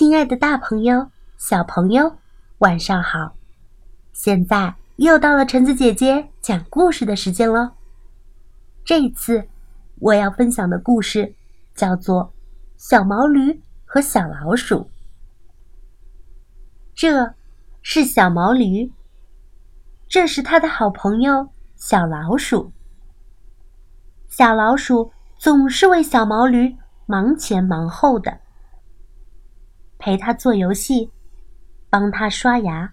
亲爱的大朋友、小朋友，晚上好！现在又到了橙子姐姐讲故事的时间喽。这一次我要分享的故事叫做《小毛驴和小老鼠》。这是小毛驴，这是他的好朋友小老鼠。小老鼠总是为小毛驴忙前忙后的。陪他做游戏，帮他刷牙，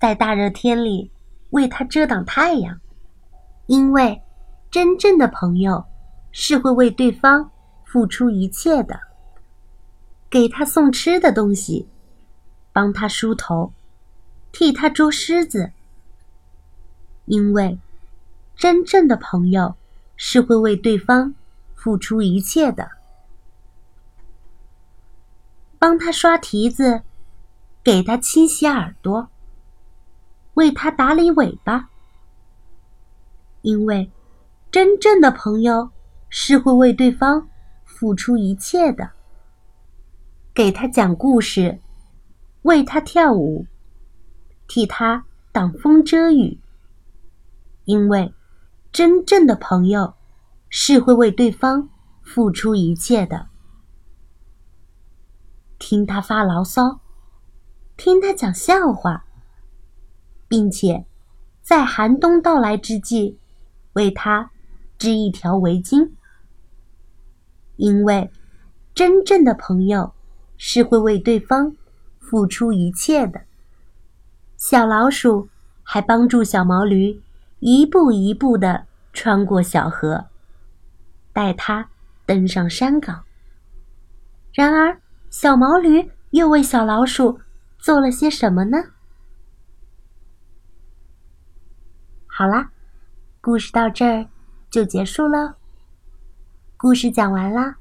在大热天里为他遮挡太阳。因为真正的朋友是会为对方付出一切的。给他送吃的东西，帮他梳头，替他捉虱子。因为真正的朋友是会为对方付出一切的。帮他刷蹄子，给他清洗耳朵，为他打理尾巴。因为真正的朋友是会为对方付出一切的。给他讲故事，为他跳舞，替他挡风遮雨。因为真正的朋友是会为对方付出一切的。听他发牢骚，听他讲笑话，并且在寒冬到来之际，为他织一条围巾。因为真正的朋友是会为对方付出一切的。小老鼠还帮助小毛驴一步一步的穿过小河，带它登上山岗。然而。小毛驴又为小老鼠做了些什么呢？好啦，故事到这儿就结束了。故事讲完啦，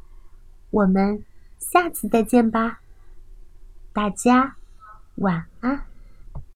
我们下次再见吧。大家晚安。